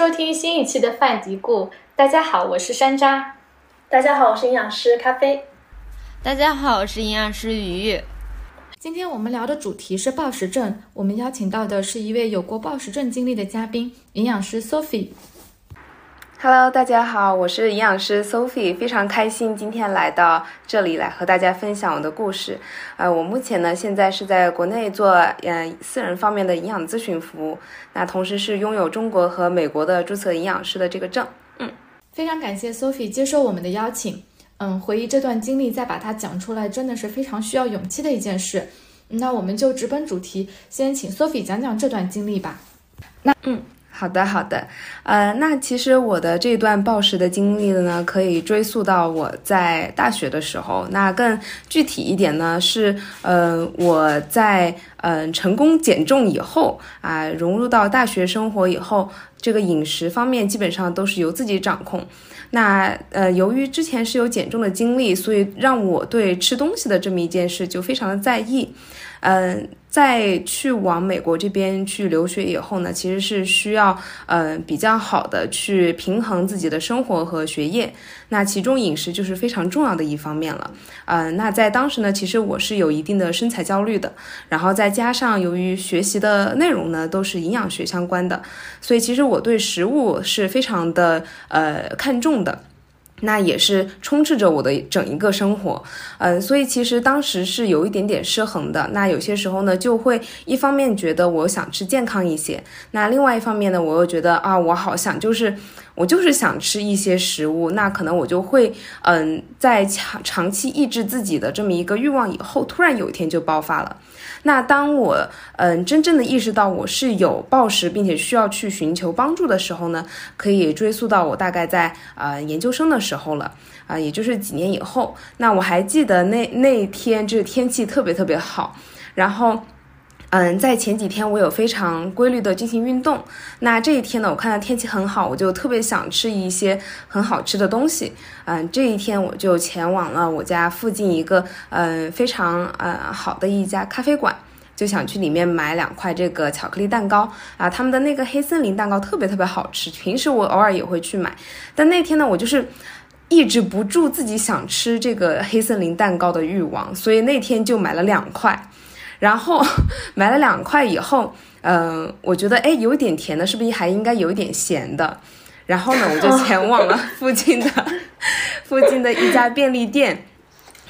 收听新一期的饭嘀咕。大家好，我是山楂。大家好，我是营养师咖啡。大家好，我是营养师鱼。今天我们聊的主题是暴食症，我们邀请到的是一位有过暴食症经历的嘉宾，营养师 Sophie。Hello，大家好，我是营养师 Sophie，非常开心今天来到这里来和大家分享我的故事。呃，我目前呢现在是在国内做嗯私人方面的营养咨询服务，那同时是拥有中国和美国的注册营养师的这个证。嗯，非常感谢 Sophie 接受我们的邀请。嗯，回忆这段经历再把它讲出来，真的是非常需要勇气的一件事。那我们就直奔主题，先请 Sophie 讲讲这段经历吧。那嗯。好的，好的，呃，那其实我的这段暴食的经历呢，可以追溯到我在大学的时候。那更具体一点呢，是呃，我在嗯成功减重以后啊，融入到大学生活以后，这个饮食方面基本上都是由自己掌控。那呃，由于之前是有减重的经历，所以让我对吃东西的这么一件事就非常的在意。嗯，在去往美国这边去留学以后呢，其实是需要嗯比较好的去平衡自己的生活和学业。那其中饮食就是非常重要的一方面了。嗯，那在当时呢，其实我是有一定的身材焦虑的。然后再加上由于学习的内容呢都是营养学相关的，所以其实我对食物是非常的呃看重的。那也是充斥着我的整一个生活，嗯，所以其实当时是有一点点失衡的。那有些时候呢，就会一方面觉得我想吃健康一些，那另外一方面呢，我又觉得啊，我好想就是我就是想吃一些食物，那可能我就会嗯，在长长期抑制自己的这么一个欲望以后，突然有一天就爆发了。那当我嗯真正的意识到我是有暴食，并且需要去寻求帮助的时候呢，可以追溯到我大概在呃研究生的时候了啊，也就是几年以后。那我还记得那那天就是天气特别特别好，然后。嗯，在前几天我有非常规律的进行运动。那这一天呢，我看到天气很好，我就特别想吃一些很好吃的东西。嗯，这一天我就前往了我家附近一个嗯非常呃好的一家咖啡馆，就想去里面买两块这个巧克力蛋糕啊。他们的那个黑森林蛋糕特别特别好吃，平时我偶尔也会去买，但那天呢，我就是抑制不住自己想吃这个黑森林蛋糕的欲望，所以那天就买了两块。然后 买了两块以后，嗯，我觉得哎，有点甜的，是不是还应该有一点咸的？然后呢，我就前往了附近的 附近的一家便利店。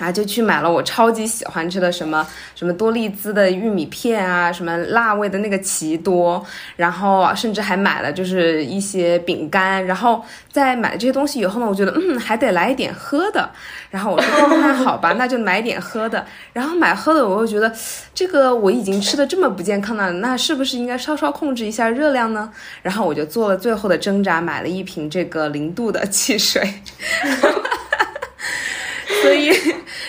啊，就去买了我超级喜欢吃的什么什么多利滋的玉米片啊，什么辣味的那个奇多，然后甚至还买了就是一些饼干。然后在买了这些东西以后呢，我觉得嗯还得来一点喝的。然后我说那好吧，那就买点喝的。然后买喝的，我又觉得这个我已经吃的这么不健康了，那是不是应该稍稍控制一下热量呢？然后我就做了最后的挣扎，买了一瓶这个零度的汽水。所以，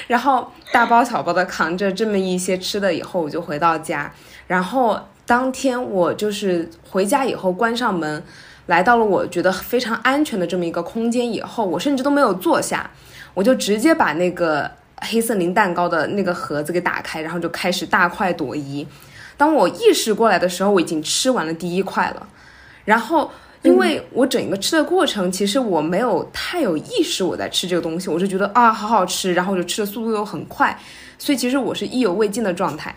然后大包小包的扛着这么一些吃的以后，我就回到家。然后当天我就是回家以后关上门，来到了我觉得非常安全的这么一个空间以后，我甚至都没有坐下，我就直接把那个黑森林蛋糕的那个盒子给打开，然后就开始大快朵颐。当我意识过来的时候，我已经吃完了第一块了，然后。因为我整个吃的过程，其实我没有太有意识我在吃这个东西，我就觉得啊好好吃，然后我就吃的速度又很快，所以其实我是意犹未尽的状态。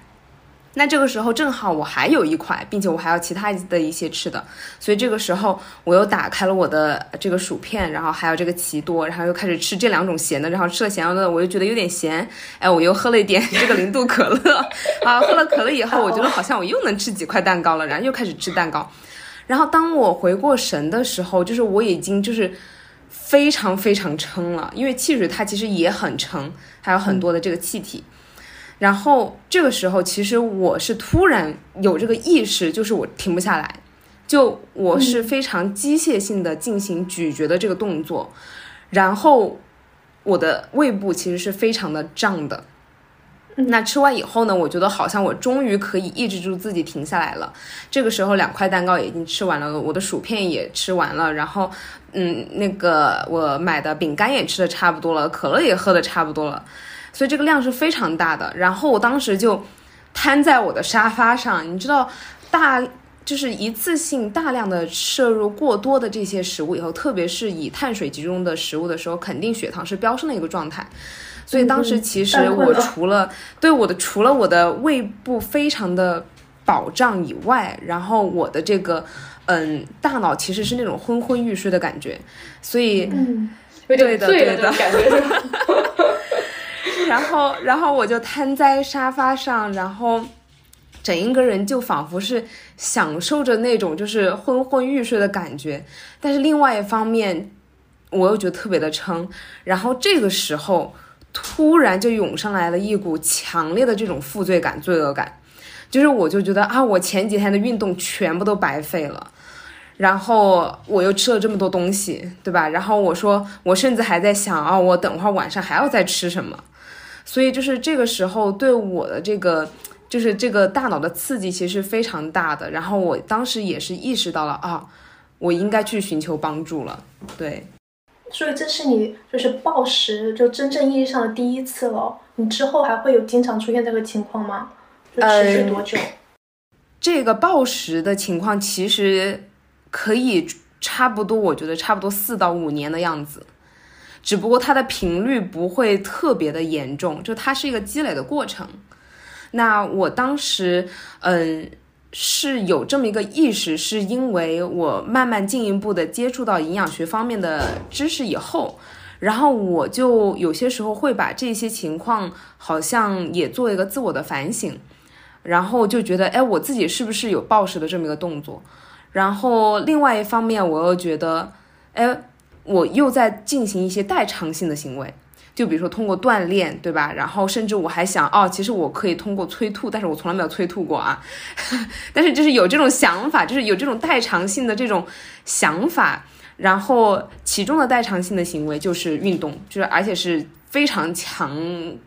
那这个时候正好我还有一块，并且我还有其他的一些吃的，所以这个时候我又打开了我的这个薯片，然后还有这个奇多，然后又开始吃这两种咸的，然后吃了咸的，我又觉得有点咸，哎，我又喝了一点 这个零度可乐，啊，喝了可乐以后，我觉得好像我又能吃几块蛋糕了，然后又开始吃蛋糕。然后当我回过神的时候，就是我已经就是非常非常撑了，因为汽水它其实也很撑，还有很多的这个气体。然后这个时候，其实我是突然有这个意识，就是我停不下来，就我是非常机械性的进行咀嚼的这个动作，然后我的胃部其实是非常的胀的。那吃完以后呢？我觉得好像我终于可以抑制住自己停下来了。这个时候，两块蛋糕已经吃完了，我的薯片也吃完了，然后，嗯，那个我买的饼干也吃的差不多了，可乐也喝的差不多了，所以这个量是非常大的。然后我当时就瘫在我的沙发上，你知道，大就是一次性大量的摄入过多的这些食物以后，特别是以碳水集中的食物的时候，肯定血糖是飙升的一个状态。所以当时其实我除了对我的除了我的胃部非常的饱胀以外，然后我的这个嗯大脑其实是那种昏昏欲睡的感觉，所以嗯，对的对的感觉？然后，然后我就瘫在沙发上，然后整一个人就仿佛是享受着那种就是昏昏欲睡的感觉。但是另外一方面，我又觉得特别的撑。然后这个时候，突然就涌上来了一股强烈的这种负罪感、罪恶感，就是我就觉得啊，我前几天的运动全部都白费了。然后我又吃了这么多东西，对吧？然后我说，我甚至还在想啊，我等会儿晚上还要再吃什么。所以就是这个时候对我的这个就是这个大脑的刺激其实非常大的，然后我当时也是意识到了啊，我应该去寻求帮助了。对，所以这是你就是暴食就真正意义上的第一次了。你之后还会有经常出现这个情况吗？就持续多久？这个暴食的情况其实可以差不多，我觉得差不多四到五年的样子。只不过它的频率不会特别的严重，就它是一个积累的过程。那我当时，嗯，是有这么一个意识，是因为我慢慢进一步的接触到营养学方面的知识以后，然后我就有些时候会把这些情况好像也做一个自我的反省，然后就觉得，哎，我自己是不是有暴食的这么一个动作？然后另外一方面，我又觉得，哎。我又在进行一些代偿性的行为，就比如说通过锻炼，对吧？然后甚至我还想，哦，其实我可以通过催吐，但是我从来没有催吐过啊。但是就是有这种想法，就是有这种代偿性的这种想法。然后其中的代偿性的行为就是运动，就是而且是非常强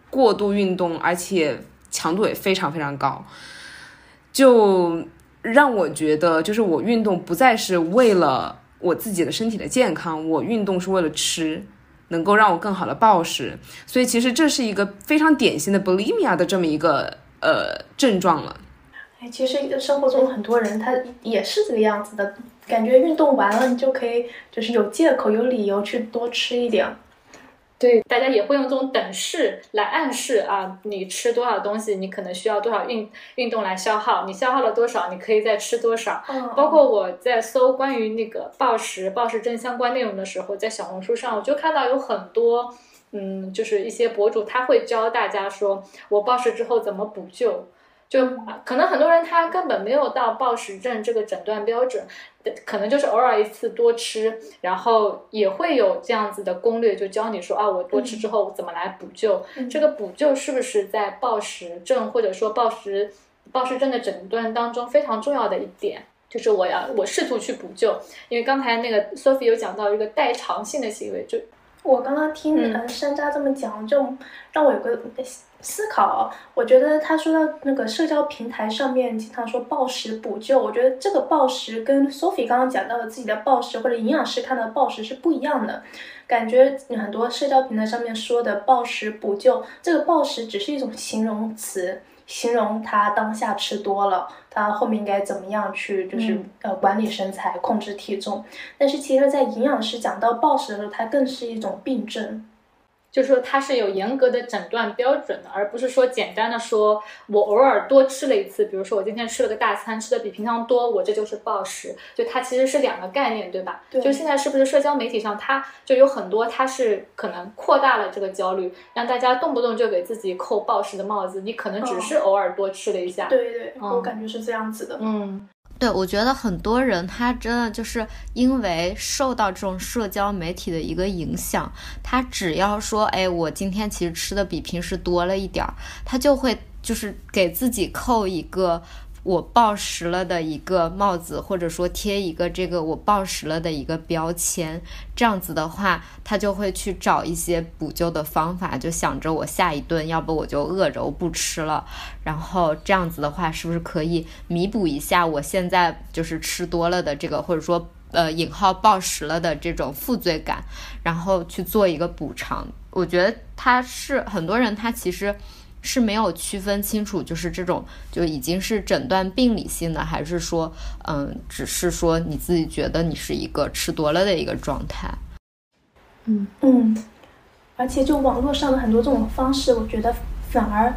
过度运动，而且强度也非常非常高，就让我觉得，就是我运动不再是为了。我自己的身体的健康，我运动是为了吃，能够让我更好的暴食，所以其实这是一个非常典型的 bulimia 的这么一个呃症状了。哎，其实生活中很多人他也是这个样子的，感觉运动完了你就可以就是有借口有理由去多吃一点。对，大家也会用这种等式来暗示啊，你吃多少东西，你可能需要多少运运动来消耗，你消耗了多少，你可以再吃多少。嗯，包括我在搜关于那个暴食、暴食症相关内容的时候，在小红书上我就看到有很多，嗯，就是一些博主他会教大家说，我暴食之后怎么补救。就可能很多人他根本没有到暴食症这个诊断标准，可能就是偶尔一次多吃，然后也会有这样子的攻略，就教你说啊，我多吃之后怎么来补救。这个补救是不是在暴食症或者说暴食暴食症的诊断当中非常重要的一点？就是我要我试图去补救，因为刚才那个 Sophie 有讲到一个代偿性的行为，就我刚刚听呃山楂这么讲，就让我有个。思考，我觉得他说到那个社交平台上面经常说暴食补救，我觉得这个暴食跟 Sophie 刚刚讲到的自己的暴食或者营养师看到的暴食是不一样的。感觉很多社交平台上面说的暴食补救，这个暴食只是一种形容词，形容他当下吃多了，他后面应该怎么样去就是呃管理身材、控制体重。但是其实，在营养师讲到暴食的时候，它更是一种病症。就是说它是有严格的诊断标准的，而不是说简单的说我偶尔多吃了一次，比如说我今天吃了个大餐，吃的比平常多，我这就是暴食。就它其实是两个概念，对吧？对。就现在是不是社交媒体上，它就有很多，它是可能扩大了这个焦虑，让大家动不动就给自己扣暴食的帽子。你可能只是偶尔多吃了一下。对对，我感觉是这样子的。嗯。对，我觉得很多人他真的就是因为受到这种社交媒体的一个影响，他只要说，哎，我今天其实吃的比平时多了一点儿，他就会就是给自己扣一个。我暴食了的一个帽子，或者说贴一个这个我暴食了的一个标签，这样子的话，他就会去找一些补救的方法，就想着我下一顿要不我就饿着我不吃了，然后这样子的话，是不是可以弥补一下我现在就是吃多了的这个，或者说呃引号暴食了的这种负罪感，然后去做一个补偿？我觉得他是很多人，他其实。是没有区分清楚，就是这种就已经是诊断病理性的，还是说，嗯，只是说你自己觉得你是一个吃多了的一个状态。嗯嗯，而且就网络上的很多这种方式，我觉得反而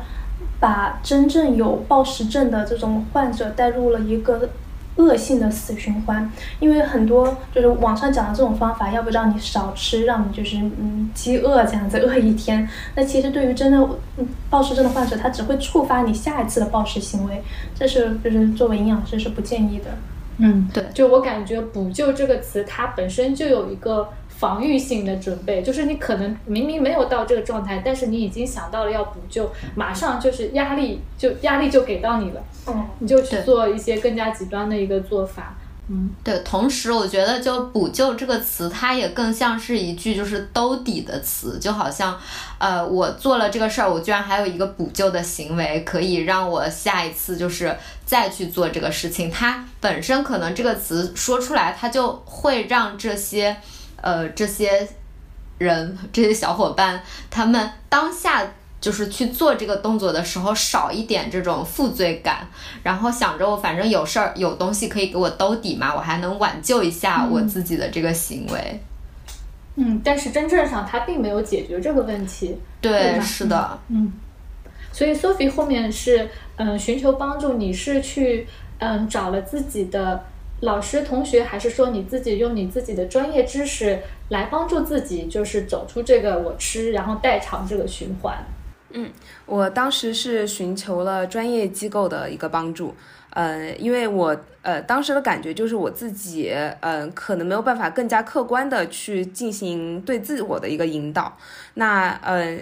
把真正有暴食症的这种患者带入了一个。恶性的死循环，因为很多就是网上讲的这种方法，要不让你少吃，让你就是嗯饥饿这样子饿一天。那其实对于真的暴食症的患者，他只会触发你下一次的暴食行为，这是就是作为营养师是不建议的。嗯，对，就我感觉“补救”这个词，它本身就有一个。防御性的准备，就是你可能明明没有到这个状态，但是你已经想到了要补救，马上就是压力就压力就给到你了，嗯，你就去做一些更加极端的一个做法，嗯，对。同时，我觉得就“补救”这个词，它也更像是一句就是兜底的词，就好像，呃，我做了这个事儿，我居然还有一个补救的行为，可以让我下一次就是再去做这个事情。它本身可能这个词说出来，它就会让这些。呃，这些人，这些小伙伴，他们当下就是去做这个动作的时候，少一点这种负罪感，然后想着我反正有事儿，有东西可以给我兜底嘛，我还能挽救一下我自己的这个行为。嗯，但是真正上他并没有解决这个问题。对，是的。嗯，所以 Sophie 后面是嗯寻求帮助，你是去嗯找了自己的。老师、同学，还是说你自己用你自己的专业知识来帮助自己，就是走出这个我吃然后代偿这个循环。嗯，我当时是寻求了专业机构的一个帮助，呃，因为我呃当时的感觉就是我自己呃可能没有办法更加客观的去进行对自我的一个引导，那呃。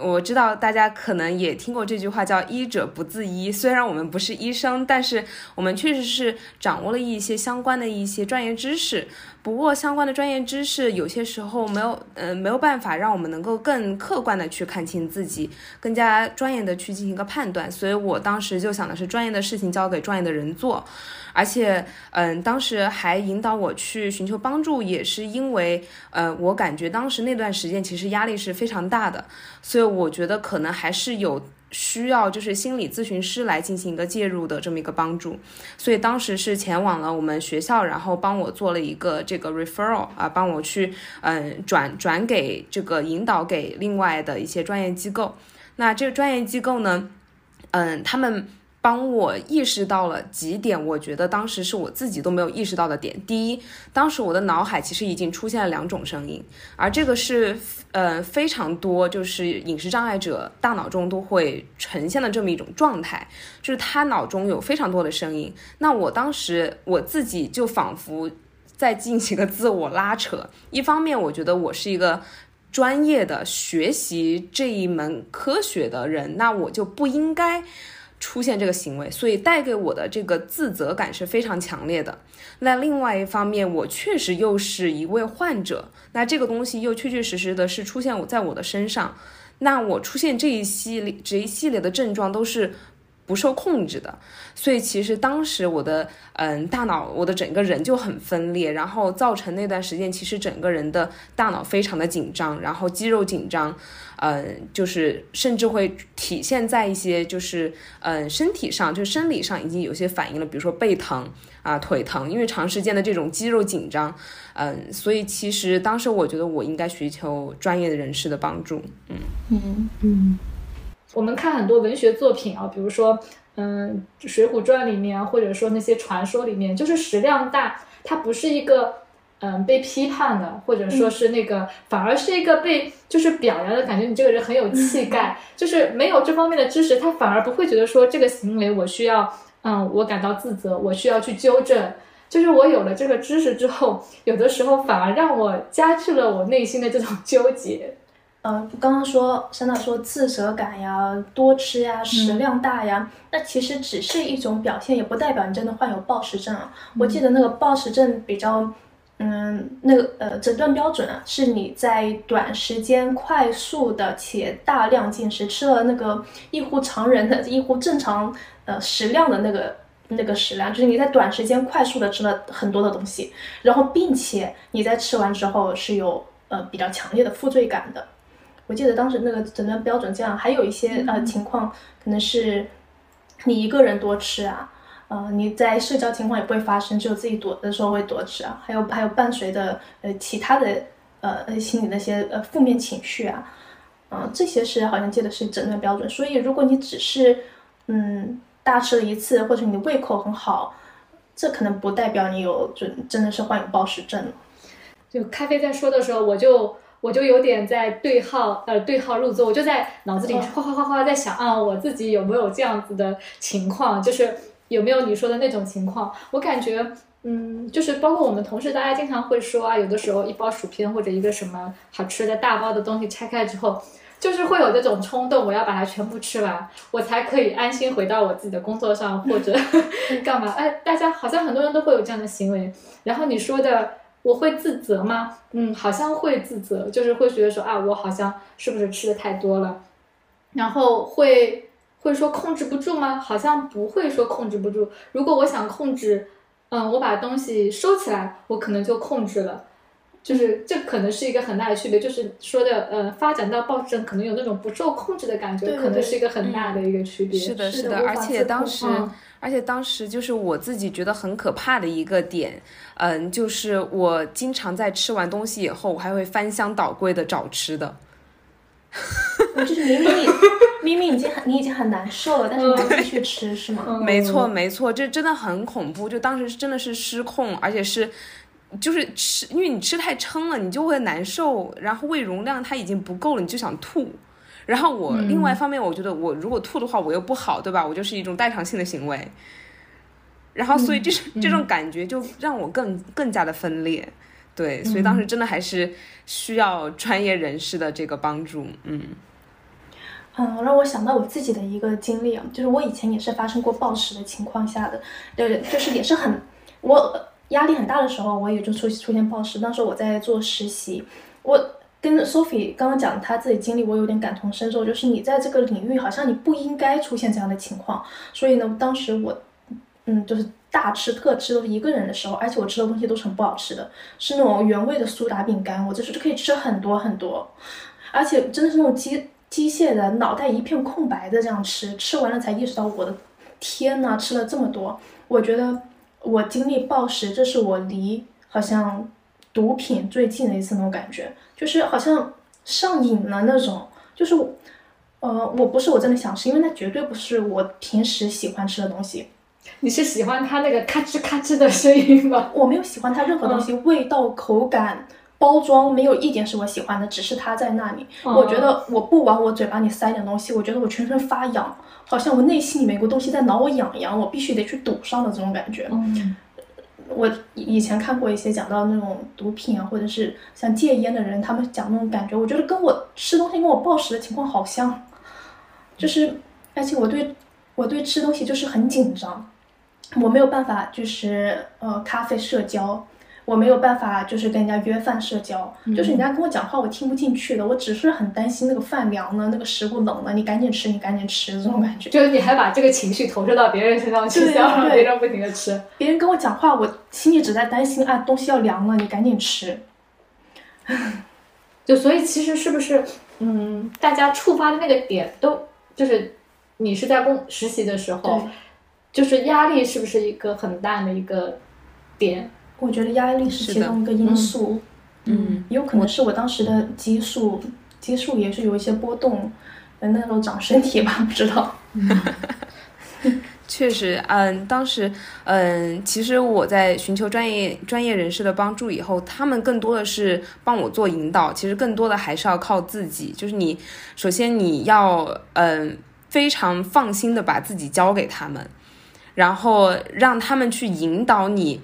我知道大家可能也听过这句话，叫“医者不自医”。虽然我们不是医生，但是我们确实是掌握了一些相关的一些专业知识。不过，相关的专业知识有些时候没有，嗯，没有办法让我们能够更客观的去看清自己，更加专业的去进行一个判断。所以我当时就想的是，专业的事情交给专业的人做。而且，嗯，当时还引导我去寻求帮助，也是因为，呃，我感觉当时那段时间其实压力是非常大的，所以我觉得可能还是有。需要就是心理咨询师来进行一个介入的这么一个帮助，所以当时是前往了我们学校，然后帮我做了一个这个 referral 啊，帮我去嗯转转给这个引导给另外的一些专业机构。那这个专业机构呢，嗯，他们。帮我意识到了几点，我觉得当时是我自己都没有意识到的点。第一，当时我的脑海其实已经出现了两种声音，而这个是呃非常多，就是饮食障碍者大脑中都会呈现的这么一种状态，就是他脑中有非常多的声音。那我当时我自己就仿佛在进行个自我拉扯。一方面，我觉得我是一个专业的学习这一门科学的人，那我就不应该。出现这个行为，所以带给我的这个自责感是非常强烈的。那另外一方面，我确实又是一位患者，那这个东西又确确实实的是出现我在我的身上。那我出现这一系列这一系列的症状都是。不受控制的，所以其实当时我的嗯大脑，我的整个人就很分裂，然后造成那段时间其实整个人的大脑非常的紧张，然后肌肉紧张，嗯，就是甚至会体现在一些就是嗯身体上，就生理上已经有些反应了，比如说背疼啊、腿疼，因为长时间的这种肌肉紧张，嗯，所以其实当时我觉得我应该寻求专业的人士的帮助，嗯。嗯。嗯。我们看很多文学作品啊，比如说，嗯，《水浒传》里面，或者说那些传说里面，就是食量大，它不是一个嗯被批判的，或者说是那个，反而是一个被就是表扬的感觉。你这个人很有气概，就是没有这方面的知识，他反而不会觉得说这个行为我需要，嗯，我感到自责，我需要去纠正。就是我有了这个知识之后，有的时候反而让我加剧了我内心的这种纠结。呃，刚刚说山大说自责感呀，多吃呀，食量大呀，那其实只是一种表现，也不代表你真的患有暴食症啊。我记得那个暴食症比较，嗯，那个呃诊断标准啊，是你在短时间快速的且大量进食，吃了那个异乎常人的异乎正常呃食量的那个那个食量，就是你在短时间快速的吃了很多的东西，然后并且你在吃完之后是有呃比较强烈的负罪感的。我记得当时那个诊断标准这样，还有一些呃情况可能是你一个人多吃啊，呃，你在社交情况也不会发生，只有自己躲的时候会多吃啊，还有还有伴随的呃其他的呃心理那些呃负面情绪啊，嗯、这些是好像记得是诊断标准。所以如果你只是嗯大吃了一次，或者你的胃口很好，这可能不代表你有真真的是患有暴食症了。就咖啡在说的时候，我就我就有点在对号呃对号入座，我就在脑子里哦哗哗哗哗在想啊，我自己有没有这样子的情况，就是有没有你说的那种情况？我感觉。嗯，就是包括我们同事，大家经常会说啊，有的时候一包薯片或者一个什么好吃的大包的东西拆开之后，就是会有这种冲动，我要把它全部吃完，我才可以安心回到我自己的工作上或者 干嘛。哎，大家好像很多人都会有这样的行为。然后你说的我会自责吗？嗯，好像会自责，就是会觉得说啊，我好像是不是吃的太多了，然后会会说控制不住吗？好像不会说控制不住。如果我想控制，嗯，我把东西收起来，我可能就控制了。就是这可能是一个很大的区别，就是说的，呃，发展到暴食症可能有那种不受控制的感觉，对对可能是一个很大的一个区别。是的，是的的，而且当时，嗯而且当时就是我自己觉得很可怕的一个点，嗯，就是我经常在吃完东西以后，我还会翻箱倒柜的找吃的。我 就是明明你明明已经很你已经很难受了，但是你还继续吃是吗？嗯没错，没错，这真的很恐怖。就当时真的是失控，而且是。就是吃，因为你吃太撑了，你就会难受，然后胃容量它已经不够了，你就想吐。然后我、另外一方面，我觉得我如果吐的话，我又不好，对吧？我就是一种代偿性的行为。然后所以这种、这种感觉就让我更更加的分裂，对，所以当时真的还是需要专业人士的这个帮助，嗯。嗯，让我想到我自己的一个经历啊，就是我以前也是发生过暴食的情况下的，呃，就是也是很我压力很大的时候，我也就出出现暴食。当时我在做实习，我跟 Sophie 刚刚讲她自己经历，我有点感同身受，就是你在这个领域好像你不应该出现这样的情况，所以呢，当时我嗯就是大吃特吃都是一个人的时候，而且我吃的东西都是很不好吃的，是那种原味的苏打饼干，我就是可以吃很多很多，而且真的是那种机机械的，脑袋一片空白的这样吃，吃完了才意识到我的天呐，吃了这么多。我觉得我经历暴食，这是我离好像毒品最近的一次那种感觉，就是好像上瘾了那种，就是呃，我不是我真的想吃，因为那绝对不是我平时喜欢吃的东西。你是喜欢它那个咔吱咔吱的声音吗？我没有喜欢它任何东西，味道、口感、包装没有一点是我喜欢的，只是它在那里。我觉得我不往我嘴巴里塞点东西，我觉得我全身发痒，好像我内心里面有个东西在挠我痒痒，我必须得去堵上的这种感觉。嗯，我以以前看过一些讲到那种毒品啊，或者是像戒烟的人，他们讲那种感觉，我觉得跟我吃东西跟我暴食的情况好像，就是而且我对我对吃东西就是很紧张，我没有办法就是呃咖啡社交。我没有办法，就是跟人家约饭社交，就是人家跟我讲话，我听不进去的。我只是很担心那个饭凉了，那个食物冷了，你赶紧吃，你赶紧吃这种感觉。就是你还把这个情绪投射到别人身上去，让对别人不停的吃。别人跟我讲话，我心里只在担心啊，东西要凉了，你赶紧吃。就所以其实是不是，嗯，大家触发的那个点都就是你是在工实习的时候，就是压力是不是一个很大的一个点？我觉得压力是其中一个因素，嗯，有可能是我当时的激素，激素也是有一些波动，呃那时候长身体吧，不知道。确实，嗯，当时，嗯，其实我在寻求专业专业人士的帮助以后，他们更多的是帮我做引导，其实更多的还是要靠自己。就是你，首先你要，嗯，非常放心的把自己交给他们，然后让他们去引导你。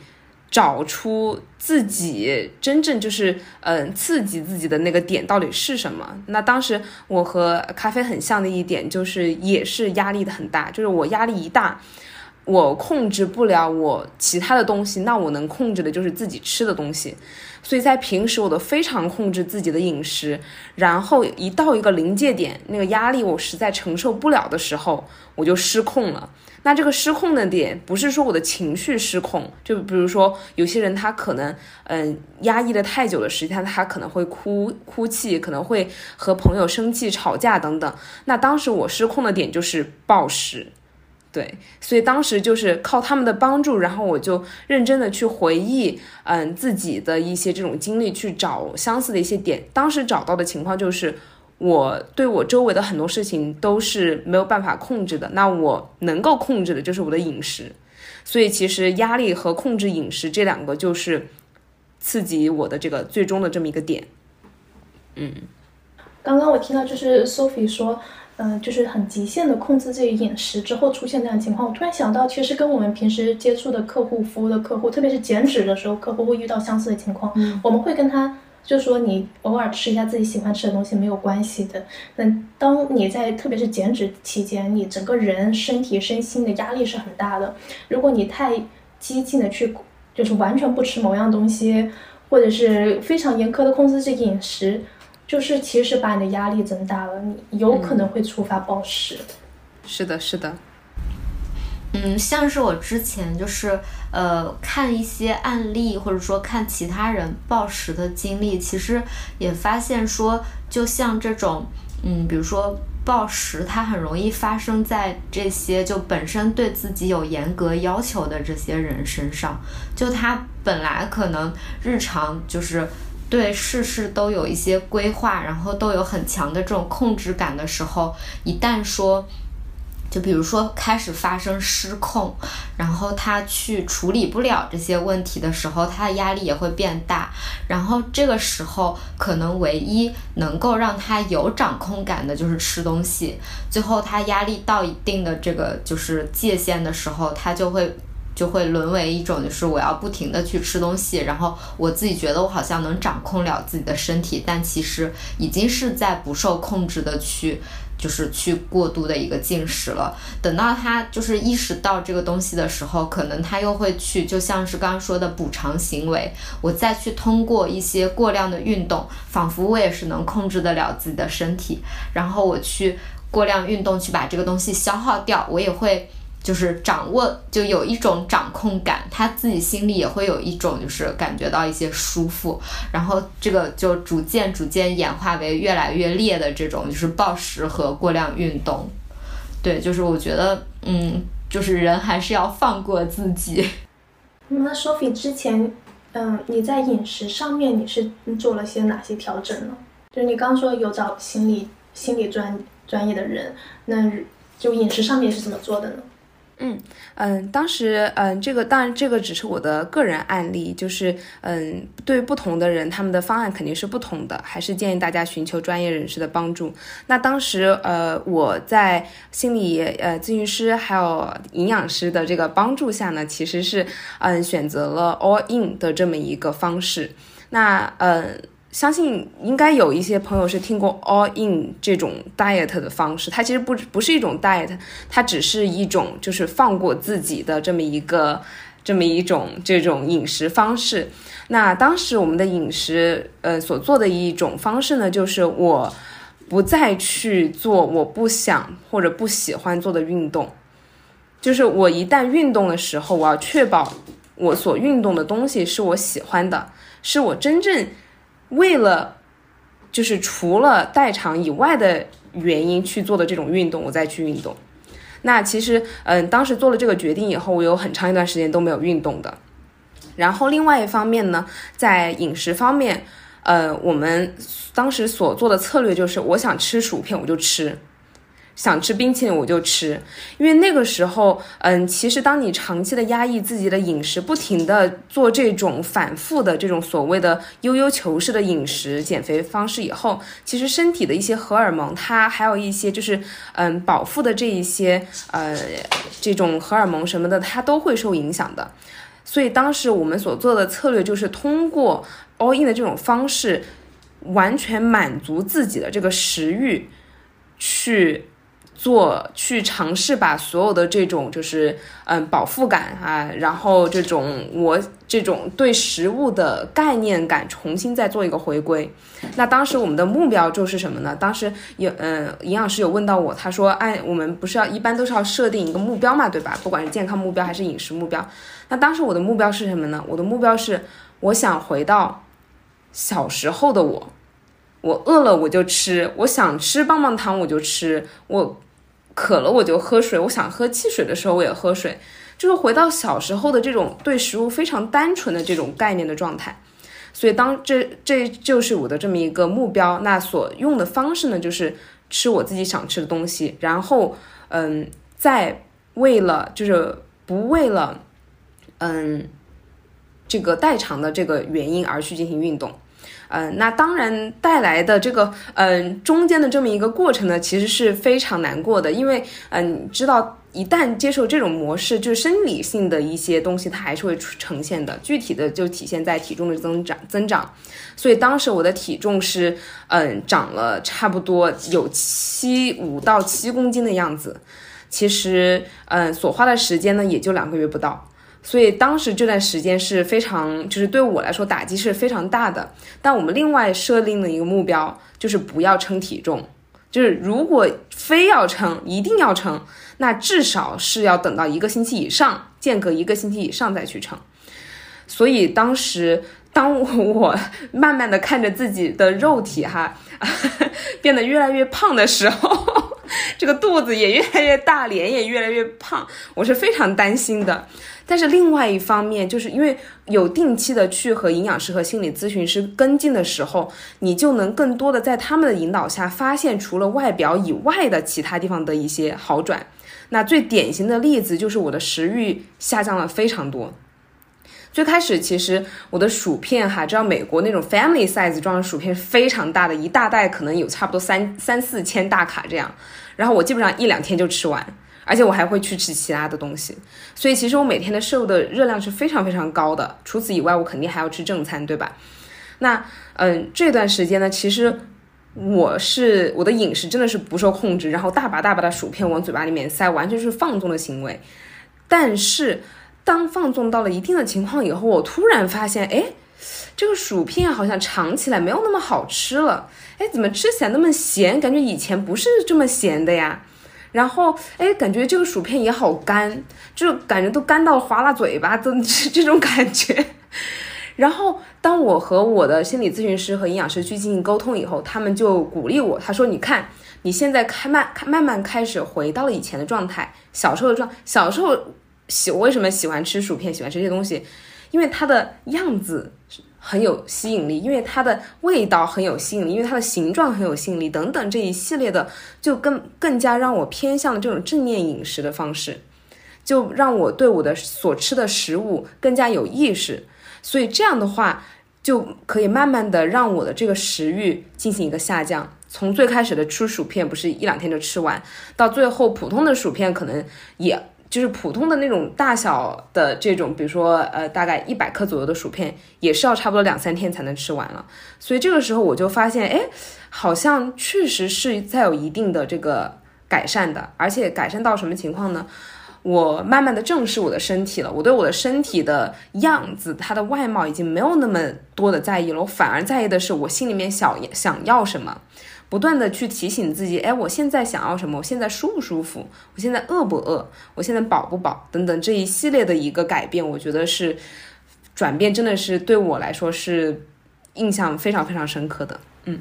找出自己真正就是嗯、刺激自己的那个点到底是什么？那当时我和咖啡很像的一点就是也是压力的很大，就是我压力一大，我控制不了我其他的东西，那我能控制的就是自己吃的东西。所以在平时我都非常控制自己的饮食，然后一到一个临界点，那个压力我实在承受不了的时候，我就失控了。那这个失控的点不是说我的情绪失控，就比如说有些人他可能嗯压抑的太久的时间，他可能会哭哭泣，可能会和朋友生气吵架等等。那当时我失控的点就是暴食，对，所以当时就是靠他们的帮助，然后我就认真的去回忆嗯自己的一些这种经历，去找相似的一些点。当时找到的情况就是。我对我周围的很多事情都是没有办法控制的，那我能够控制的就是我的饮食，所以其实压力和控制饮食这两个就是刺激我的这个最终的这么一个点。嗯，刚刚我听到就是 Sophie 说，嗯，就是很极限的控制自己饮食之后出现这样情况，我突然想到，其实跟我们平时接触的客户、服务的客户，特别是减脂的时候，客户会遇到相似的情况，我们会跟他。就说，你偶尔吃一下自己喜欢吃的东西没有关系的。那当你在特别是减脂期间，你整个人身体身心的压力是很大的。如果你太激进的去，就是完全不吃某样东西，或者是非常严苛的控制这饮食，就是其实把你的压力增大了，你有可能会触发暴食。是的，是的。嗯，像是我之前就是呃看一些案例，或者说看其他人暴食的经历，其实也发现说，就像这种嗯，比如说暴食，它很容易发生在这些就本身对自己有严格要求的这些人身上。就他本来可能日常就是对事事都有一些规划，然后都有很强的这种控制感的时候，一旦说。就比如说开始发生失控，然后他去处理不了这些问题的时候，他的压力也会变大。然后这个时候，可能唯一能够让他有掌控感的就是吃东西。最后他压力到一定的这个就是界限的时候，他就会就会沦为一种就是我要不停的去吃东西，然后我自己觉得我好像能掌控了自己的身体，但其实已经是在不受控制的去。就是去过度的一个进食了，等到他就是意识到这个东西的时候，可能他又会去，就像是刚刚说的补偿行为，我再去通过一些过量的运动，仿佛我也是能控制得了自己的身体，然后我去过量运动去把这个东西消耗掉，我也会。就是掌握，就有一种掌控感，他自己心里也会有一种，就是感觉到一些舒服，然后这个就逐渐逐渐演化为越来越烈的这种，就是暴食和过量运动。对，就是我觉得，嗯，就是人还是要放过自己。那 Sophie 之前，嗯，你在饮食上面你是做了些哪些调整呢？就是你刚说有找心理心理专专业的人，那就饮食上面是怎么做的呢？嗯嗯，当时嗯，这个当然这个只是我的个人案例，就是嗯，对不同的人，他们的方案肯定是不同的，还是建议大家寻求专业人士的帮助。那当时呃，我在心理呃咨询师还有营养师的这个帮助下呢，其实是嗯选择了 all in 的这么一个方式。那嗯。相信应该有一些朋友是听过 all in 这种 diet 的方式，它其实不不是一种 diet，它只是一种就是放过自己的这么一个这么一种这种饮食方式。那当时我们的饮食呃所做的一种方式呢，就是我不再去做我不想或者不喜欢做的运动，就是我一旦运动的时候，我要确保我所运动的东西是我喜欢的，是我真正。为了，就是除了代偿以外的原因去做的这种运动，我再去运动。那其实，嗯，当时做了这个决定以后，我有很长一段时间都没有运动的。然后另外一方面呢，在饮食方面，呃，我们当时所做的策略就是，我想吃薯片我就吃。想吃冰淇淋我就吃，因为那个时候，嗯，其实当你长期的压抑自己的饮食，不停的做这种反复的这种所谓的悠悠球式的饮食减肥方式以后，其实身体的一些荷尔蒙，它还有一些就是，嗯，饱腹的这一些，呃，这种荷尔蒙什么的，它都会受影响的。所以当时我们所做的策略就是通过 all in 的这种方式，完全满足自己的这个食欲，去。做去尝试把所有的这种就是嗯饱腹感啊，然后这种我这种对食物的概念感重新再做一个回归。那当时我们的目标就是什么呢？当时有嗯营养师有问到我，他说哎，我们不是要一般都是要设定一个目标嘛，对吧？不管是健康目标还是饮食目标。那当时我的目标是什么呢？我的目标是我想回到小时候的我，我饿了我就吃，我想吃棒棒糖我就吃，我。渴了我就喝水，我想喝汽水的时候我也喝水，就是回到小时候的这种对食物非常单纯的这种概念的状态。所以当这这就是我的这么一个目标，那所用的方式呢，就是吃我自己想吃的东西，然后嗯，再为了就是不为了嗯这个代偿的这个原因而去进行运动。嗯，那当然带来的这个，嗯，中间的这么一个过程呢，其实是非常难过的，因为，嗯，知道一旦接受这种模式，就是生理性的一些东西，它还是会呈现的，具体的就体现在体重的增长增长。所以当时我的体重是，嗯，长了差不多有七五到七公斤的样子，其实，嗯，所花的时间呢，也就两个月不到。所以当时这段时间是非常，就是对我来说打击是非常大的。但我们另外设定了一个目标，就是不要称体重，就是如果非要称，一定要称，那至少是要等到一个星期以上，间隔一个星期以上再去称。所以当时，当我慢慢的看着自己的肉体哈 变得越来越胖的时候。这个肚子也越来越大，脸也越来越胖，我是非常担心的。但是另外一方面，就是因为有定期的去和营养师和心理咨询师跟进的时候，你就能更多的在他们的引导下，发现除了外表以外的其他地方的一些好转。那最典型的例子就是我的食欲下降了非常多。最开始其实我的薯片哈，知道美国那种 family size 装的薯片非常大的，一大袋可能有差不多三三四千大卡这样，然后我基本上一两天就吃完，而且我还会去吃其他的东西，所以其实我每天的摄入的热量是非常非常高的。除此以外，我肯定还要吃正餐，对吧？那嗯，这段时间呢，其实我是我的饮食真的是不受控制，然后大把大把的薯片往嘴巴里面塞，完全是放纵的行为，但是。当放纵到了一定的情况以后，我突然发现，哎，这个薯片好像尝起来没有那么好吃了。哎，怎么吃起来那么咸？感觉以前不是这么咸的呀。然后，哎，感觉这个薯片也好干，就感觉都干到划拉嘴巴，都是这种感觉。然后，当我和我的心理咨询师和营养师去进行沟通以后，他们就鼓励我，他说：“你看，你现在开慢，慢慢开始回到了以前的状态，小时候的状，小时候。”喜我为什么喜欢吃薯片？喜欢吃这些东西，因为它的样子很有吸引力，因为它的味道很有吸引力，因为它的形状很有吸引力，等等这一系列的，就更更加让我偏向这种正念饮食的方式，就让我对我的所吃的食物更加有意识。所以这样的话，就可以慢慢的让我的这个食欲进行一个下降。从最开始的吃薯片不是一两天就吃完，到最后普通的薯片可能也。就是普通的那种大小的这种，比如说呃，大概一百克左右的薯片，也是要差不多两三天才能吃完了。所以这个时候我就发现，哎，好像确实是在有一定的这个改善的，而且改善到什么情况呢？我慢慢的正视我的身体了，我对我的身体的样子，它的外貌已经没有那么多的在意了，我反而在意的是我心里面想想要什么。不断的去提醒自己，哎，我现在想要什么？我现在舒不舒服？我现在饿不饿？我现在饱不饱？等等这一系列的一个改变，我觉得是转变，真的是对我来说是印象非常非常深刻的。嗯，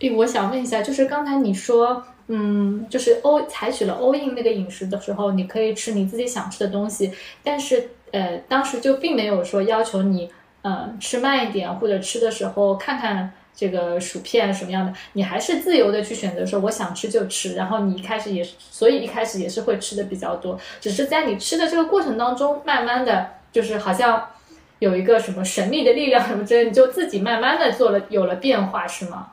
诶，我想问一下，就是刚才你说，嗯，就是欧采取了欧印那个饮食的时候，你可以吃你自己想吃的东西，但是呃，当时就并没有说要求你，嗯，吃慢一点，或者吃的时候看看。这个薯片什么样的，你还是自由的去选择，说我想吃就吃。然后你一开始也是，所以一开始也是会吃的比较多，只是在你吃的这个过程当中，慢慢的就是好像有一个什么神秘的力量什么之类，你就自己慢慢的做了有了变化，是吗？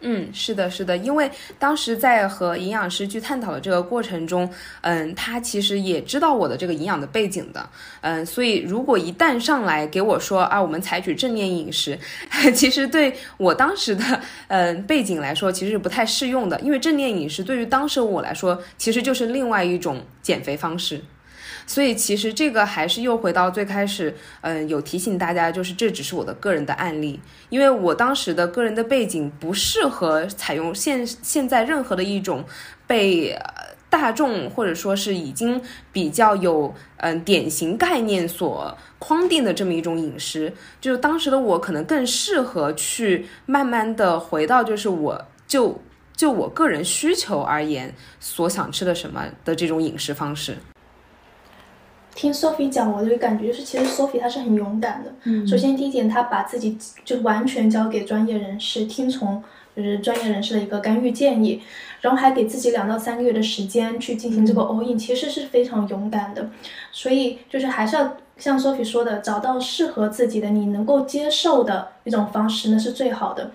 嗯，是的，是的，因为当时在和营养师去探讨的这个过程中，嗯，他其实也知道我的这个营养的背景的，嗯，所以如果一旦上来给我说啊，我们采取正念饮食，其实对我当时的嗯背景来说，其实是不太适用的，因为正念饮食对于当时我来说，其实就是另外一种减肥方式。所以其实这个还是又回到最开始，嗯，有提醒大家，就是这只是我的个人的案例，因为我当时的个人的背景不适合采用现现在任何的一种被大众或者说是已经比较有嗯典型概念所框定的这么一种饮食，就当时的我可能更适合去慢慢的回到就是我就就我个人需求而言所想吃的什么的这种饮食方式。听 Sophie 讲，我就感觉就是，其实 Sophie 她是很勇敢的。嗯，首先第一点，她把自己就完全交给专业人士，听从就是专业人士的一个干预建议，然后还给自己两到三个月的时间去进行这个 all in，其实是非常勇敢的。所以就是还是要像 Sophie 说的，找到适合自己的、你能够接受的一种方式，那是最好的。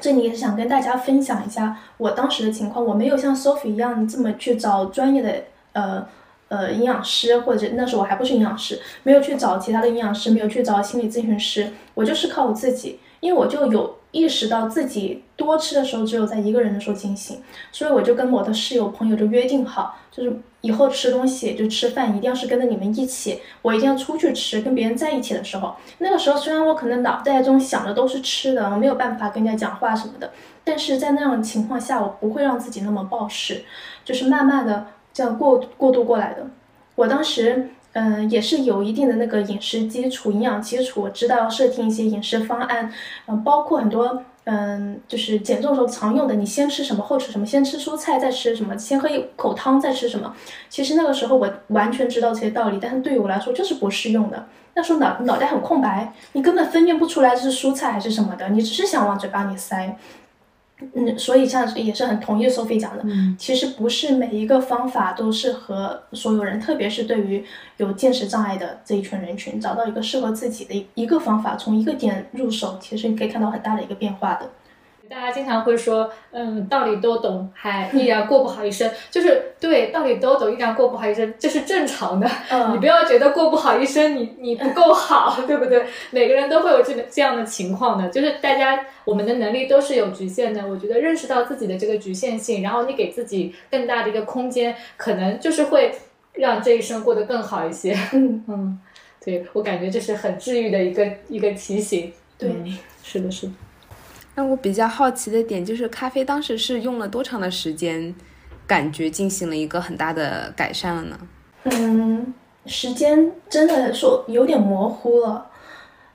这里也是想跟大家分享一下我当时的情况，我没有像 Sophie 一样这么去找专业的呃。呃，营养师或者那时候我还不是营养师，没有去找其他的营养师，没有去找心理咨询师，我就是靠我自己，因为我就有意识到自己多吃的时候只有在一个人的时候进行，所以我就跟我的室友朋友就约定好，就是以后吃东西就吃饭一定要是跟着你们一起，我一定要出去吃，跟别人在一起的时候，那个时候虽然我可能脑袋中想的都是吃的，我没有办法跟人家讲话什么的，但是在那样的情况下，我不会让自己那么暴食，就是慢慢的。这样过过渡过来的，我当时嗯也是有一定的那个饮食基础、营养基础，我知道设定一些饮食方案，嗯，包括很多嗯就是减重时候常用的，你先吃什么后吃什么，先吃蔬菜再吃什么，先喝一口汤再吃什么。其实那个时候我完全知道这些道理，但是对于我来说就是不适用的。那时候脑脑袋很空白，你根本分辨不出来这是蔬菜还是什么的，你只是想往嘴巴里塞。嗯，所以像也是很同意 Sophie 讲的，其实不是每一个方法都适合所有人，特别是对于有见识障碍的这一群人群，找到一个适合自己的一个方法，从一个点入手，其实你可以看到很大的一个变化的。大家经常会说，嗯，道理都懂，还 依然过不好一生，就是对道理都懂，依然过不好一生，这是正常的。嗯，你不要觉得过不好一生，你你不够好，对不对？每个人都会有这个这样的情况的，就是大家我们的能力都是有局限的。我觉得认识到自己的这个局限性，然后你给自己更大的一个空间，可能就是会让这一生过得更好一些。嗯 嗯，对我感觉这是很治愈的一个一个提醒。对，是的，是的。那我比较好奇的点就是，咖啡当时是用了多长的时间，感觉进行了一个很大的改善了呢？嗯，时间真的说有点模糊了。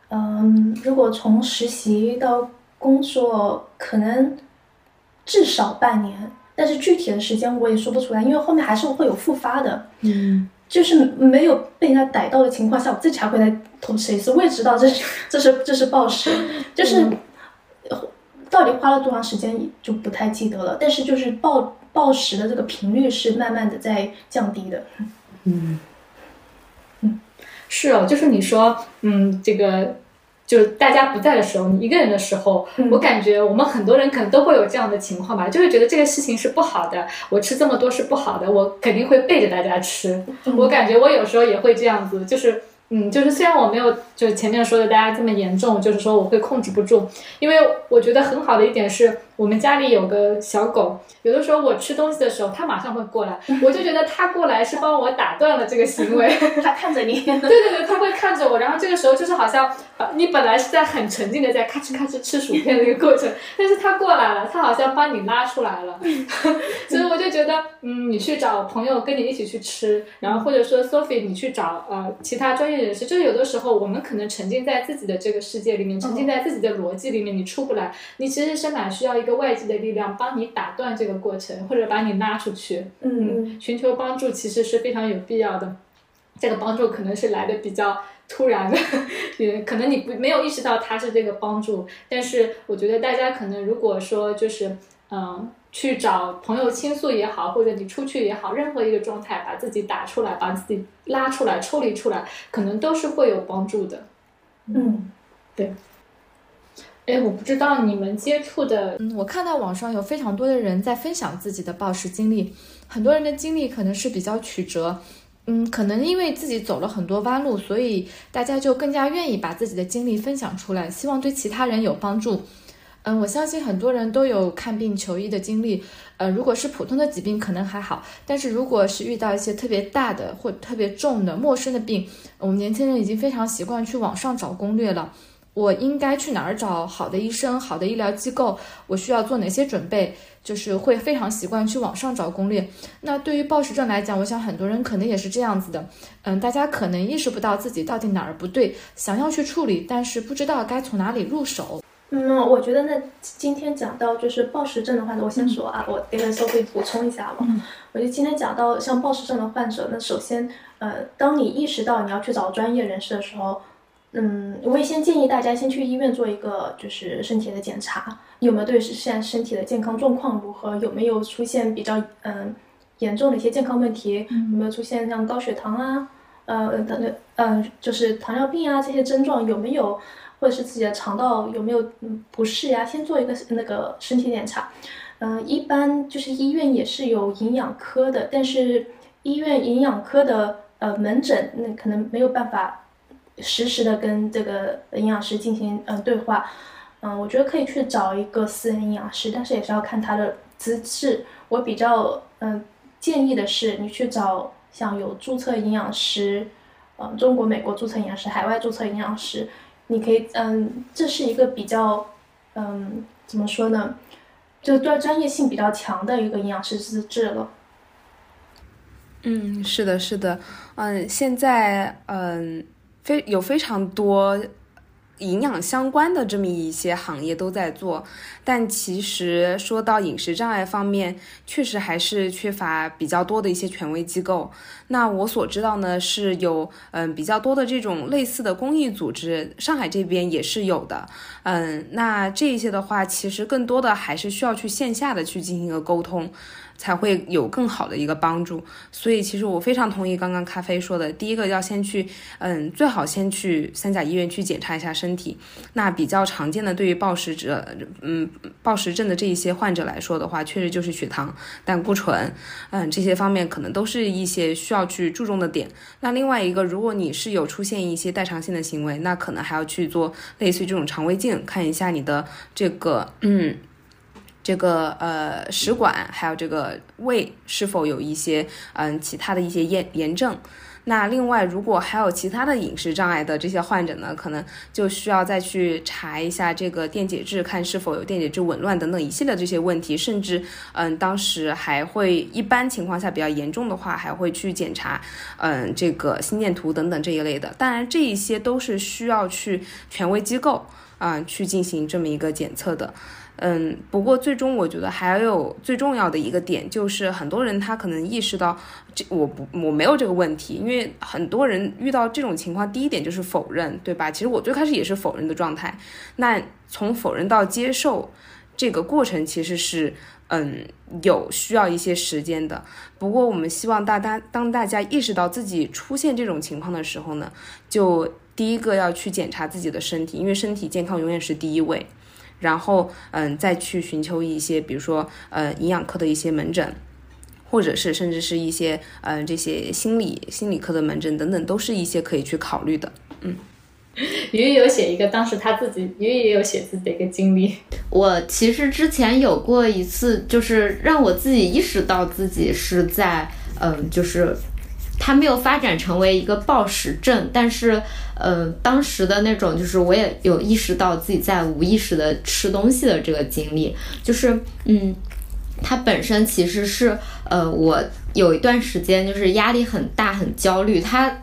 嗯，如果从实习到工作，可能至少半年，但是具体的时间我也说不出来，因为后面还是会有复发的。嗯，就是没有被人家逮到的情况下，我自己还会来偷吃一次。我也知道这是这是这是暴食，就是。到底花了多长时间就不太记得了，但是就是暴暴食的这个频率是慢慢的在降低的。嗯嗯，是哦，就是你说，嗯，这个就是大家不在的时候，你一个人的时候，我感觉我们很多人可能都会有这样的情况吧，就会觉得这个事情是不好的，我吃这么多是不好的，我肯定会背着大家吃。我感觉我有时候也会这样子，就是。嗯，就是虽然我没有就是前面说的大家这么严重，就是说我会控制不住，因为我觉得很好的一点是我们家里有个小狗，有的时候我吃东西的时候，它马上会过来，我就觉得它过来是帮我打断了这个行为，它看着你，对对对，它会看着我，然后这个时候就是好像你本来是在很沉浸的在咔哧咔哧吃薯片的一个过程，但是它过来了，它好像帮你拉出来了，所以我就觉得，嗯，你去找朋友跟你一起去吃，然后或者说 Sophie 你去找呃其他专业。人士，就是有的时候我们可能沉浸在自己的这个世界里面，沉浸在自己的逻辑里面，你出不来。你其实是蛮需要一个外界的力量帮你打断这个过程，或者把你拉出去。嗯，寻求帮助其实是非常有必要的。这个帮助可能是来的比较突然的，也可能你不没有意识到它是这个帮助。但是我觉得大家可能如果说就是嗯。去找朋友倾诉也好，或者你出去也好，任何一个状态，把自己打出来，把自己拉出来，抽离出来，可能都是会有帮助的。嗯，对。哎，我不知道你们接触的，嗯，我看到网上有非常多的人在分享自己的暴食经历，很多人的经历可能是比较曲折，嗯，可能因为自己走了很多弯路，所以大家就更加愿意把自己的经历分享出来，希望对其他人有帮助。嗯，我相信很多人都有看病求医的经历，呃，如果是普通的疾病可能还好，但是如果是遇到一些特别大的或特别重的陌生的病，我们年轻人已经非常习惯去网上找攻略了。我应该去哪儿找好的医生、好的医疗机构？我需要做哪些准备？就是会非常习惯去网上找攻略。那对于暴食症来讲，我想很多人可能也是这样子的。嗯，大家可能意识不到自己到底哪儿不对，想要去处理，但是不知道该从哪里入手。嗯，我觉得那今天讲到就是暴食症的话呢，我先说啊，我给他稍微补充一下吧。嗯，我觉得今天讲到像暴食症的患者，那首先，呃，当你意识到你要去找专业人士的时候。嗯，我也先建议大家先去医院做一个就是身体的检查，有没有对现在身体的健康状况如何，有没有出现比较嗯严重的一些健康问题，有没有出现像高血糖啊，呃等等，嗯就是糖尿病啊这些症状有没有，或者是自己的肠道有没有不适呀，先做一个那个身体检查。嗯，一般就是医院也是有营养科的，但是医院营养科的呃门诊那可能没有办法。实时的跟这个营养师进行嗯对话，嗯，我觉得可以去找一个私人营养师，但是也是要看他的资质。我比较嗯建议的是，你去找像有注册营养师，嗯，中国、美国注册营养师，海外注册营养师，你可以嗯，这是一个比较嗯怎么说呢，就专专业性比较强的一个营养师资质了。嗯，是的，是的，嗯，现在嗯。非有非常多营养相关的这么一些行业都在做，但其实说到饮食障碍方面，确实还是缺乏比较多的一些权威机构。那我所知道呢，是有嗯比较多的这种类似的公益组织，上海这边也是有的。嗯，那这一些的话，其实更多的还是需要去线下的去进行一个沟通。才会有更好的一个帮助，所以其实我非常同意刚刚咖啡说的，第一个要先去，嗯，最好先去三甲医院去检查一下身身体。那比较常见的对于暴食者，嗯，暴食症的这一些患者来说的话，确实就是血糖、胆固醇，嗯，这些方面可能都是一些需要去注重的点。那另外一个，如果你是有出现一些代偿性的行为，那可能还要去做类似于这种肠胃镜，看一下你的这个，嗯。这个呃食管还有这个胃是否有一些嗯其他的一些炎炎症？那另外如果还有其他的饮食障碍的这些患者呢，可能就需要再去查一下这个电解质，看是否有电解质紊乱等等一系列这些问题，甚至嗯当时还会一般情况下比较严重的话，还会去检查嗯这个心电图等等这一类的。当然这一些都是需要去权威机构啊去进行这么一个检测的。嗯，不过最终我觉得还有最重要的一个点，就是很多人他可能意识到这我不我没有这个问题，因为很多人遇到这种情况，第一点就是否认，对吧？其实我最开始也是否认的状态。那从否认到接受这个过程，其实是嗯有需要一些时间的。不过我们希望大家当大家意识到自己出现这种情况的时候呢，就第一个要去检查自己的身体，因为身体健康永远是第一位。然后，嗯，再去寻求一些，比如说，呃，营养科的一些门诊，或者是甚至是一些，嗯，这些心理心理科的门诊等等，都是一些可以去考虑的。嗯，鱼鱼有写一个，当时他自己，鱼鱼也有写自己的一个经历。我其实之前有过一次，就是让我自己意识到自己是在，嗯，就是。它没有发展成为一个暴食症，但是，呃，当时的那种就是我也有意识到自己在无意识的吃东西的这个经历，就是，嗯，它本身其实是，呃，我有一段时间就是压力很大、很焦虑，它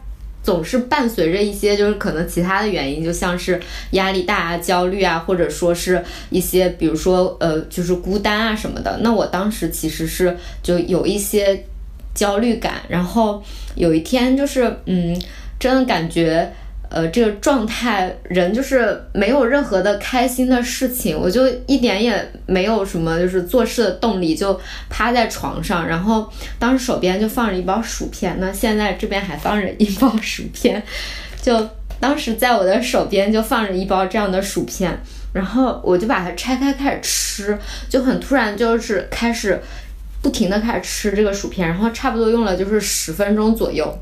总是伴随着一些就是可能其他的原因，就像是压力大啊、焦虑啊，或者说是一些比如说呃，就是孤单啊什么的。那我当时其实是就有一些。焦虑感，然后有一天就是，嗯，真的感觉，呃，这个状态人就是没有任何的开心的事情，我就一点也没有什么就是做事的动力，就趴在床上，然后当时手边就放着一包薯片，那现在这边还放着一包薯片，就当时在我的手边就放着一包这样的薯片，然后我就把它拆开开始吃，就很突然就是开始不停的开始吃这个薯片，然后差不多用了就是十分钟左右，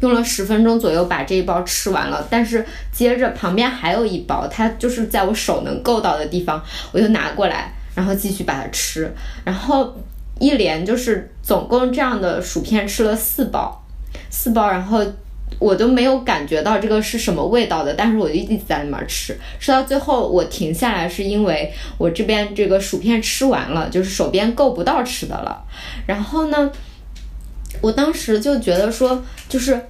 用了十分钟左右把这一包吃完了，但是接着旁边还有一包，它就是在我手能够到的地方，我就拿过来，然后继续把它吃，然后一连就是总共这样的薯片吃了四包，四包，然后。我都没有感觉到这个是什么味道的，但是我就一直在那边吃，吃到最后我停下来，是因为我这边这个薯片吃完了，就是手边够不到吃的了。然后呢，我当时就觉得说，就是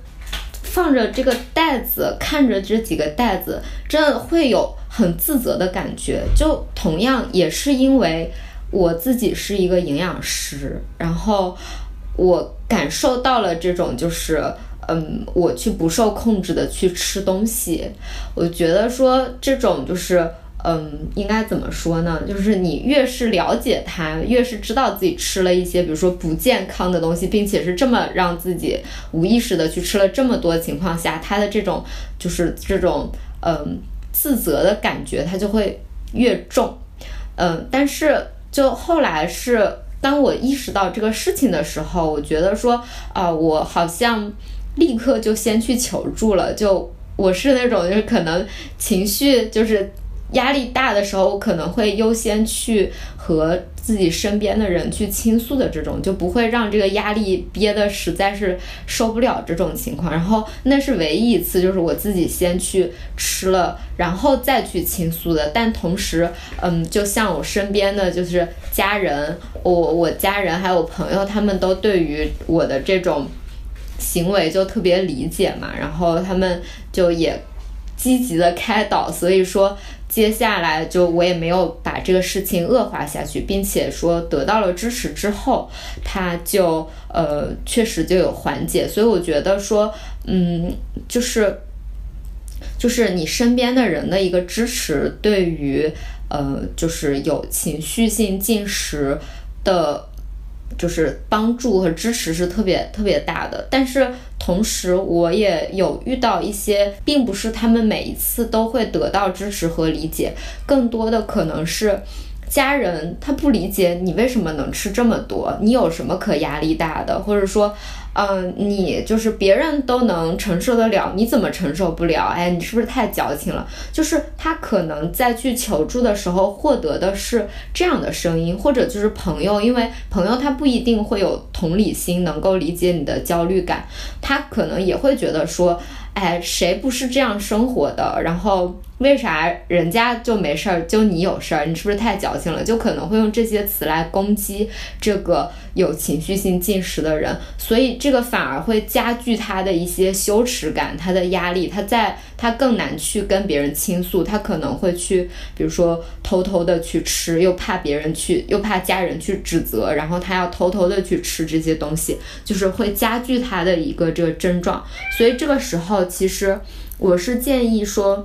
放着这个袋子，看着这几个袋子，真的会有很自责的感觉。就同样也是因为我自己是一个营养师，然后我感受到了这种就是。嗯，我去不受控制的去吃东西，我觉得说这种就是，嗯，应该怎么说呢？就是你越是了解它，越是知道自己吃了一些，比如说不健康的东西，并且是这么让自己无意识的去吃了这么多情况下，他的这种就是这种嗯自责的感觉，它就会越重。嗯，但是就后来是当我意识到这个事情的时候，我觉得说啊，我好像。立刻就先去求助了，就我是那种就是可能情绪就是压力大的时候，我可能会优先去和自己身边的人去倾诉的这种，就不会让这个压力憋得实在是受不了这种情况。然后那是唯一一次，就是我自己先去吃了，然后再去倾诉的。但同时，嗯，就像我身边的就是家人，我我家人还有朋友，他们都对于我的这种。行为就特别理解嘛，然后他们就也积极的开导，所以说接下来就我也没有把这个事情恶化下去，并且说得到了支持之后，他就呃确实就有缓解，所以我觉得说嗯就是就是你身边的人的一个支持，对于呃就是有情绪性进食的。就是帮助和支持是特别特别大的，但是同时我也有遇到一些，并不是他们每一次都会得到支持和理解，更多的可能是家人他不理解你为什么能吃这么多，你有什么可压力大的，或者说。嗯，你就是别人都能承受得了，你怎么承受不了？哎，你是不是太矫情了？就是他可能在去求助的时候获得的是这样的声音，或者就是朋友，因为朋友他不一定会有同理心，能够理解你的焦虑感，他可能也会觉得说。哎，谁不是这样生活的？然后为啥人家就没事儿，就你有事儿？你是不是太矫情了？就可能会用这些词来攻击这个有情绪性进食的人，所以这个反而会加剧他的一些羞耻感，他的压力，他在他更难去跟别人倾诉，他可能会去，比如说偷偷的去吃，又怕别人去，又怕家人去指责，然后他要偷偷的去吃这些东西，就是会加剧他的一个这个症状，所以这个时候。其实我是建议说，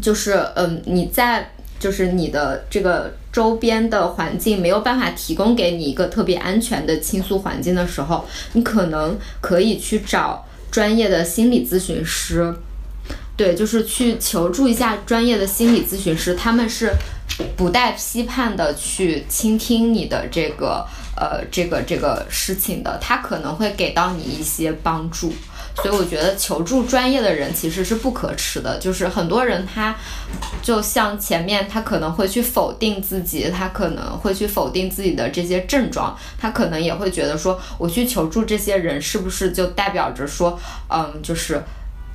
就是嗯，你在就是你的这个周边的环境没有办法提供给你一个特别安全的倾诉环境的时候，你可能可以去找专业的心理咨询师，对，就是去求助一下专业的心理咨询师，他们是不带批判的去倾听你的这个呃这个这个事情的，他可能会给到你一些帮助。所以我觉得求助专业的人其实是不可耻的，就是很多人他，就像前面他可能会去否定自己，他可能会去否定自己的这些症状，他可能也会觉得说，我去求助这些人是不是就代表着说，嗯，就是。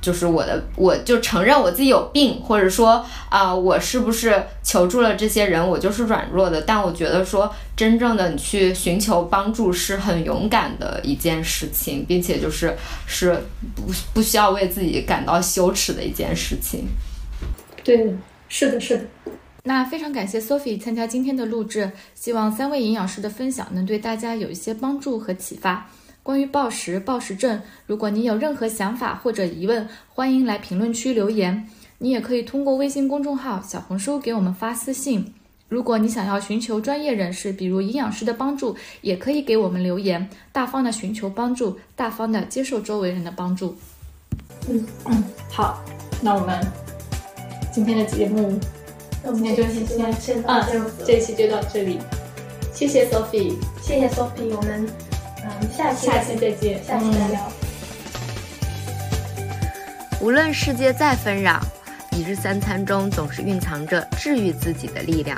就是我的，我就承认我自己有病，或者说啊，我是不是求助了这些人，我就是软弱的。但我觉得说，真正的你去寻求帮助是很勇敢的一件事情，并且就是是不不需要为自己感到羞耻的一件事情。对，是的，是的。那非常感谢 Sophie 参加今天的录制，希望三位营养师的分享能对大家有一些帮助和启发。关于暴食、暴食症，如果你有任何想法或者疑问，欢迎来评论区留言。你也可以通过微信公众号、小红书给我们发私信。如果你想要寻求专业人士，比如营养师的帮助，也可以给我们留言，大方的寻求帮助，大方的接受周围人的帮助。嗯嗯，好，那我们今天的节目那我们今天就先先先到嗯这样子，这一期就到这里，谢谢 Sophie，谢谢 Sophie，我们下期下期再见，下期再聊。无论世界再纷扰，一日三餐中总是蕴藏着治愈自己的力量。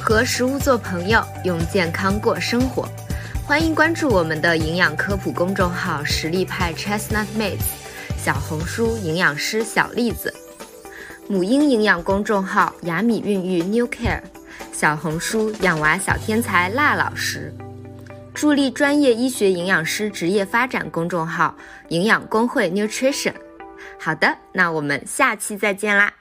和食物做朋友，用健康过生活。欢迎关注我们的营养科普公众号“实力派 Chestnut 妹子”，小红书营养师小栗子，母婴营养公众号“雅米孕育 New Care”，小红书养娃小天才辣老师。助力专业医学营养师职业发展公众号“营养工会 Nutrition”。好的，那我们下期再见啦。